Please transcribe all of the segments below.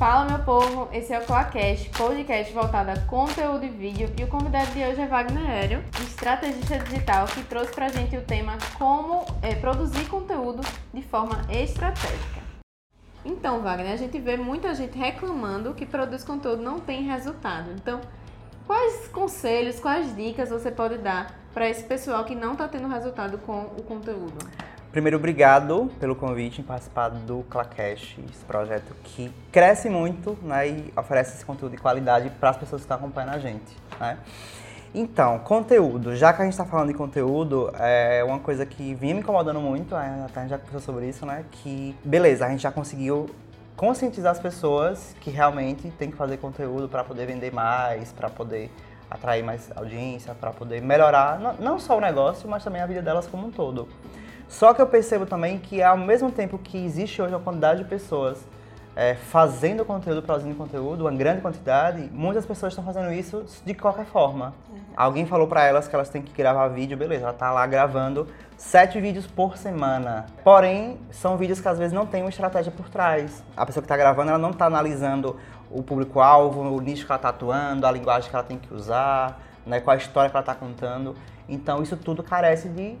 Fala meu povo, esse é o Coacast, podcast voltado a conteúdo e vídeo e o convidado de hoje é Wagner Aéreo, estrategista digital que trouxe pra gente o tema como é, produzir conteúdo de forma estratégica. Então, Wagner, a gente vê muita gente reclamando que produz conteúdo não tem resultado. Então, quais conselhos, quais dicas você pode dar para esse pessoal que não está tendo resultado com o conteúdo? Primeiro, obrigado pelo convite em participar do Clacash, esse projeto que cresce muito né, e oferece esse conteúdo de qualidade para as pessoas que estão acompanhando a gente. Né? Então, conteúdo. Já que a gente está falando de conteúdo, é uma coisa que vinha me incomodando muito, até a gente já conversou sobre isso, né? Que, beleza, a gente já conseguiu conscientizar as pessoas que realmente tem que fazer conteúdo para poder vender mais, para poder atrair mais audiência, para poder melhorar não só o negócio, mas também a vida delas como um todo. Só que eu percebo também que ao mesmo tempo que existe hoje uma quantidade de pessoas é, fazendo conteúdo, produzindo conteúdo, uma grande quantidade, muitas pessoas estão fazendo isso de qualquer forma. Uhum. Alguém falou para elas que elas têm que gravar vídeo, beleza, ela tá lá gravando sete vídeos por semana. Porém, são vídeos que às vezes não tem uma estratégia por trás. A pessoa que está gravando, ela não está analisando o público-alvo, o nicho que ela está atuando, a linguagem que ela tem que usar, né, qual a história que ela está contando. Então, isso tudo carece de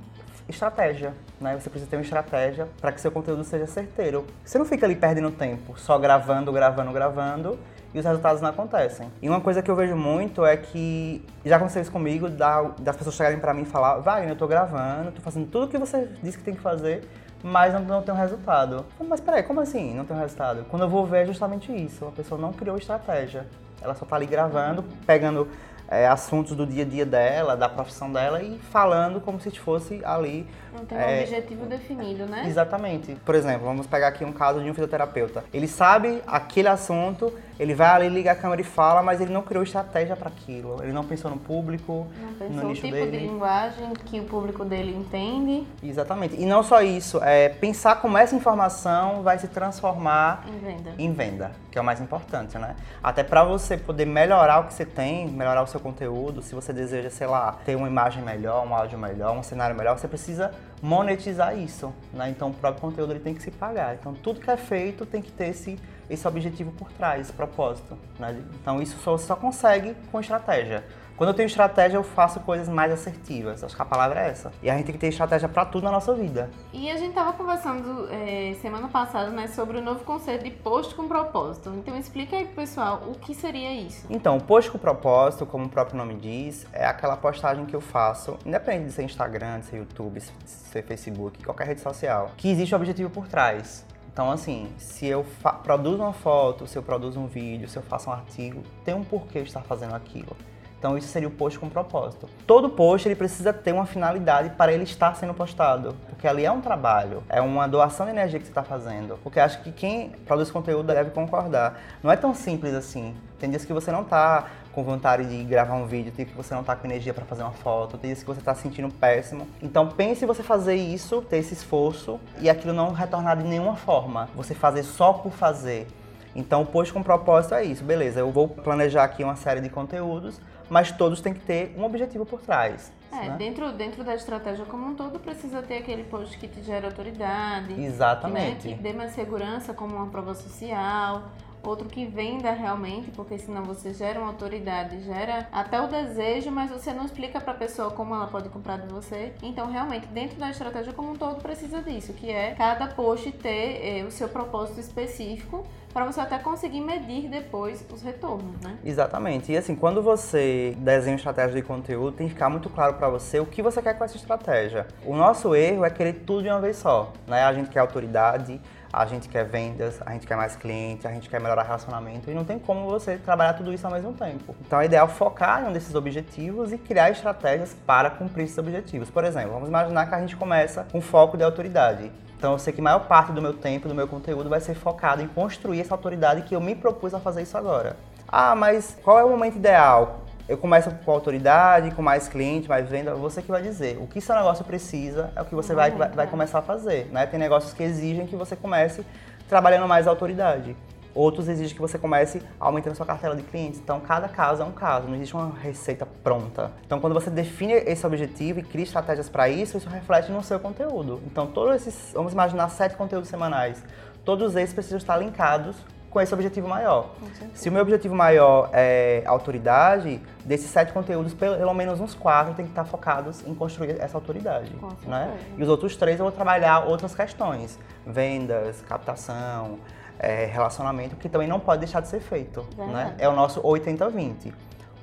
estratégia, né? Você precisa ter uma estratégia para que seu conteúdo seja certeiro. Você não fica ali perdendo tempo, só gravando, gravando, gravando e os resultados não acontecem. E uma coisa que eu vejo muito é que já aconteceu isso comigo, das pessoas chegarem para mim e falar, Wagner, eu tô gravando, tô fazendo tudo o que você disse que tem que fazer, mas não, não tem um resultado. Mas peraí, como assim não tem um resultado? Quando eu vou ver é justamente isso, a pessoa não criou estratégia. Ela só tá ali gravando, pegando é, assuntos do dia a dia dela, da profissão dela e falando como se fosse ali. Não tem um é, objetivo definido, né? Exatamente. Por exemplo, vamos pegar aqui um caso de um fisioterapeuta. Ele sabe aquele assunto, ele vai ali, liga a câmera e fala, mas ele não criou estratégia para aquilo. Ele não pensou no público, não pensou no nicho tipo dele. de linguagem que o público dele entende. Exatamente. E não só isso, é pensar como essa informação vai se transformar em venda. Em venda, que é o mais importante, né? Até para você poder melhorar o que você tem, melhorar o seu seu conteúdo, se você deseja, sei lá, ter uma imagem melhor, um áudio melhor, um cenário melhor, você precisa monetizar isso, né? Então o próprio conteúdo ele tem que se pagar. Então tudo que é feito tem que ter esse, esse objetivo por trás, esse propósito, né? Então isso só, só consegue com estratégia. Quando eu tenho estratégia, eu faço coisas mais assertivas. Acho que a palavra é essa. E a gente tem que ter estratégia para tudo na nossa vida. E a gente tava conversando é, semana passada, né, sobre o novo conceito de post com propósito. Então explica aí pro pessoal o que seria isso. Então, post com propósito, como o próprio nome diz, é aquela postagem que eu faço, independente de ser Instagram, de ser YouTube, de ser Facebook, qualquer rede social, que existe um objetivo por trás. Então, assim, se eu produzo uma foto, se eu produzo um vídeo, se eu faço um artigo, tem um porquê estar fazendo aquilo. Então isso seria o post com propósito. Todo post ele precisa ter uma finalidade para ele estar sendo postado, porque ali é um trabalho, é uma doação de energia que você está fazendo. Porque acho que quem produz conteúdo deve concordar. Não é tão simples assim. Tem dias que você não está com vontade de gravar um vídeo, tem que você não está com energia para fazer uma foto, tem dias que você está se sentindo péssimo. Então pense você fazer isso, ter esse esforço e aquilo não retornar de nenhuma forma. Você fazer só por fazer. Então, o post com propósito é isso, beleza? Eu vou planejar aqui uma série de conteúdos, mas todos têm que ter um objetivo por trás. É, né? dentro, dentro da estratégia como um todo, precisa ter aquele post que te gera autoridade. Exatamente. Que, né, que dê mais segurança, como uma prova social, outro que venda realmente, porque senão você gera uma autoridade, gera até o desejo, mas você não explica para a pessoa como ela pode comprar de você. Então, realmente, dentro da estratégia como um todo, precisa disso, que é cada post ter eh, o seu propósito específico para você até conseguir medir depois os retornos, né? Exatamente. E assim, quando você desenha uma estratégia de conteúdo, tem que ficar muito claro para você o que você quer com essa estratégia. O nosso erro é querer tudo de uma vez só, né? A gente quer autoridade, a gente quer vendas, a gente quer mais clientes, a gente quer melhorar relacionamento e não tem como você trabalhar tudo isso ao mesmo tempo. Então é ideal focar em um desses objetivos e criar estratégias para cumprir esses objetivos. Por exemplo, vamos imaginar que a gente começa com foco de autoridade. Então eu sei que a maior parte do meu tempo, do meu conteúdo vai ser focado em construir essa autoridade que eu me propus a fazer isso agora. Ah, mas qual é o momento ideal? Eu começo com autoridade, com mais cliente, mais venda, você que vai dizer. O que seu negócio precisa é o que você vai, vai, vai, começar a fazer. Né? Tem negócios que exigem que você comece trabalhando mais autoridade. Outros exigem que você comece aumentando sua cartela de clientes. Então, cada caso é um caso, não existe uma receita pronta. Então, quando você define esse objetivo e cria estratégias para isso, isso reflete no seu conteúdo. Então, todos esses, vamos imaginar sete conteúdos semanais. Todos esses precisam estar linkados com esse objetivo maior. Se o meu objetivo maior é autoridade, desses sete conteúdos, pelo menos uns quatro tem que estar focados em construir essa autoridade. Né? E os outros três eu vou trabalhar outras questões, vendas, captação, é, relacionamento, que também não pode deixar de ser feito. Né? É o nosso 80-20.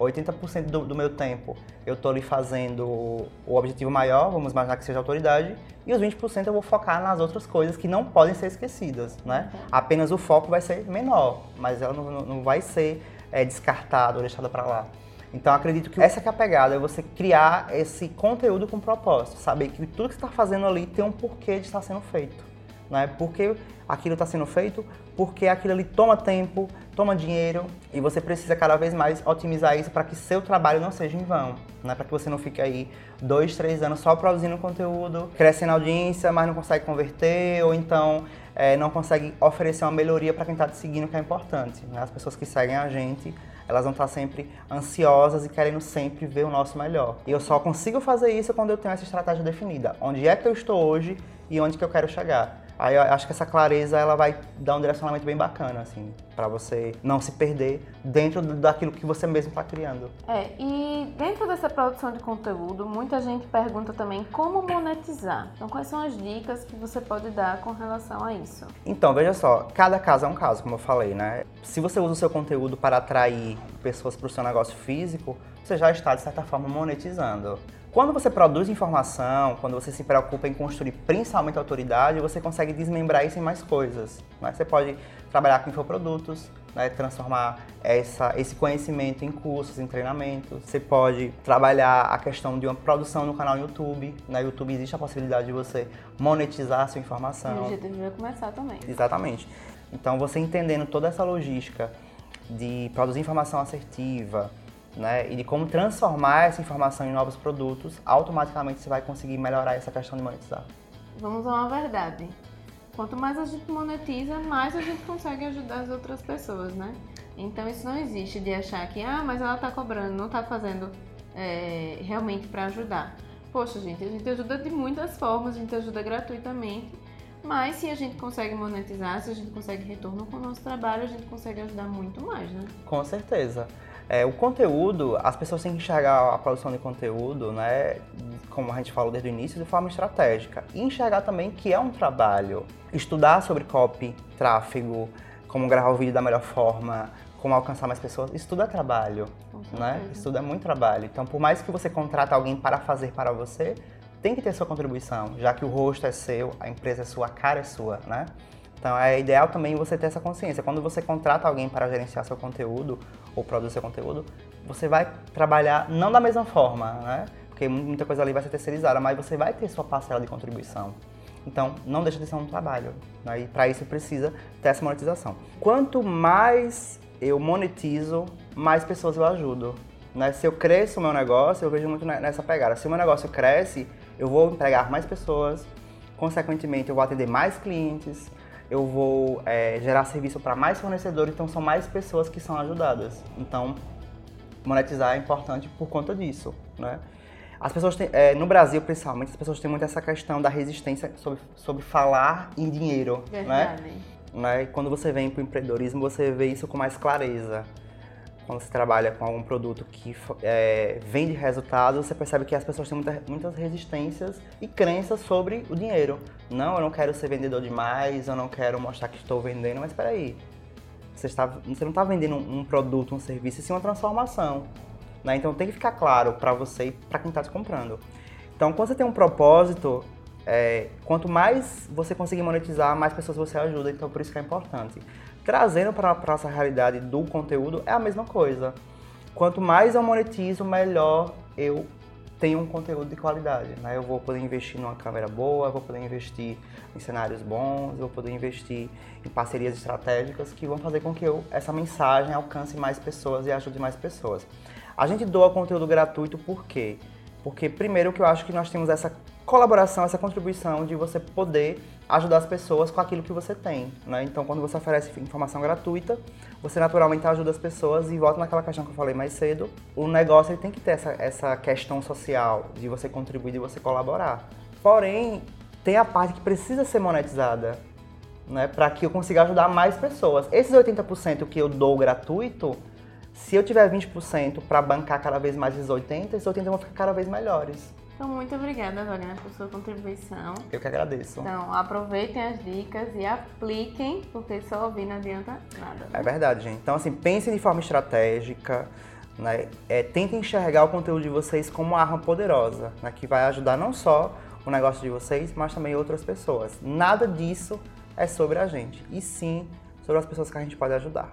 80% do, do, meu tempo eu estou ali fazendo o objetivo maior, vamos imaginar que seja autoridade, e os 20% eu vou focar nas outras coisas que não podem ser esquecidas, né? Apenas o foco vai ser menor, mas ela não, não vai ser é, descartada ou deixada para lá. Então acredito que essa que é a pegada, é você criar esse conteúdo com propósito, saber que tudo que você está fazendo ali tem um porquê de estar sendo feito. Né? Porque aquilo está sendo feito, porque aquilo ali toma tempo, toma dinheiro e você precisa cada vez mais otimizar isso para que seu trabalho não seja em vão, né? Para que você não fique aí dois, três anos só produzindo conteúdo, crescendo audiência, mas não consegue converter ou então é, não consegue oferecer uma melhoria para quem está te seguindo, que é importante. Né? As pessoas que seguem a gente, elas vão estar sempre ansiosas e querendo sempre ver o nosso melhor. E eu só consigo fazer isso quando eu tenho essa estratégia definida. Onde é que eu estou hoje e onde que eu quero chegar. Aí eu acho que essa clareza ela vai dar um direcionamento bem bacana, assim, para você não se perder dentro daquilo que você mesmo está criando. É, e dentro dessa produção de conteúdo, muita gente pergunta também como monetizar. Então, quais são as dicas que você pode dar com relação a isso? Então, veja só, cada caso é um caso, como eu falei, né? Se você usa o seu conteúdo para atrair pessoas para o seu negócio físico, você já está, de certa forma, monetizando. Quando você produz informação, quando você se preocupa em construir principalmente autoridade, você consegue desmembrar isso em mais coisas. Né? Você pode trabalhar com infoprodutos, né? transformar essa, esse conhecimento em cursos, em treinamentos. Você pode trabalhar a questão de uma produção no canal YouTube. Na YouTube existe a possibilidade de você monetizar a sua informação. E o GTV vai começar também. Exatamente. Então, você entendendo toda essa logística de produzir informação assertiva, né, e de como transformar essa informação em novos produtos, automaticamente você vai conseguir melhorar essa questão de monetizar. Vamos a uma verdade. Quanto mais a gente monetiza, mais a gente consegue ajudar as outras pessoas, né? Então isso não existe de achar que, ah, mas ela está cobrando, não está fazendo é, realmente para ajudar. Poxa, gente, a gente ajuda de muitas formas, a gente ajuda gratuitamente, mas se a gente consegue monetizar, se a gente consegue retorno com o nosso trabalho, a gente consegue ajudar muito mais, né? Com certeza. É, o conteúdo, as pessoas têm que enxergar a produção de conteúdo, né, como a gente falou desde o início, de forma estratégica. E enxergar também que é um trabalho. Estudar sobre copy, tráfego, como gravar o vídeo da melhor forma, como alcançar mais pessoas, isso tudo é trabalho, né? Isso tudo é muito trabalho. Então, por mais que você contrate alguém para fazer para você, tem que ter sua contribuição, já que o rosto é seu, a empresa é sua, a cara é sua, né? Então é ideal também você ter essa consciência. Quando você contrata alguém para gerenciar seu conteúdo ou produzir seu conteúdo, você vai trabalhar não da mesma forma, né? Porque muita coisa ali vai ser terceirizada, mas você vai ter sua parcela de contribuição. Então, não deixa de ser um trabalho. Né? E para isso precisa ter essa monetização. Quanto mais eu monetizo, mais pessoas eu ajudo. Né? Se eu cresço o meu negócio, eu vejo muito nessa pegada. Se o meu negócio cresce, eu vou empregar mais pessoas, consequentemente eu vou atender mais clientes, eu vou é, gerar serviço para mais fornecedores, então são mais pessoas que são ajudadas. Então, monetizar é importante por conta disso, né? As pessoas têm, é, no Brasil, principalmente, as pessoas têm muito essa questão da resistência sobre, sobre falar em dinheiro, né? Verdade. né? né? Quando você vem para o empreendedorismo, você vê isso com mais clareza quando você trabalha com algum produto que é, vende resultados, você percebe que as pessoas têm muita, muitas resistências e crenças sobre o dinheiro. Não, eu não quero ser vendedor demais, eu não quero mostrar que estou vendendo, mas espera aí. Você, está, você não está vendendo um, produto, um serviço, sim uma transformação. Né? Então tem que ficar claro para você e para quem está te comprando. Então, quando você tem um propósito, é, quanto mais você conseguir monetizar, mais pessoas você ajuda. Então, por isso que é importante trazendo para a nossa realidade do conteúdo é a mesma coisa. Quanto mais eu monetizo, melhor eu tenho um conteúdo de qualidade. Né? Eu vou poder investir numa câmera boa, vou poder investir em cenários bons, vou poder investir em parcerias estratégicas que vão fazer com que eu, essa mensagem alcance mais pessoas e ajude mais pessoas. A gente doa conteúdo gratuito por quê? Porque primeiro que eu acho que nós temos essa colaboração, essa contribuição de você poder ajudar as pessoas com aquilo que você tem. Né? Então, quando você oferece informação gratuita, você naturalmente ajuda as pessoas e volta naquela questão que eu falei mais cedo. O negócio ele tem que ter essa, essa questão social de você contribuir, de você colaborar. Porém, tem a parte que precisa ser monetizada. né, para que eu consiga ajudar mais pessoas. Esses 80% que eu dou gratuito, se eu tiver 20% para bancar cada vez mais esses 80, esses 80 vão ficar cada vez melhores. Então, muito obrigada, Doriana, por sua contribuição. Eu que agradeço. Então, aproveitem as dicas e apliquem, porque só ouvir não adianta nada. Né? É verdade, gente. Então, assim, pensem de forma estratégica, né? É, tentem enxergar o conteúdo de vocês como uma arma poderosa, né? que vai ajudar não só o negócio de vocês, mas também outras pessoas. Nada disso é sobre a gente, e sim sobre as pessoas que a gente pode ajudar.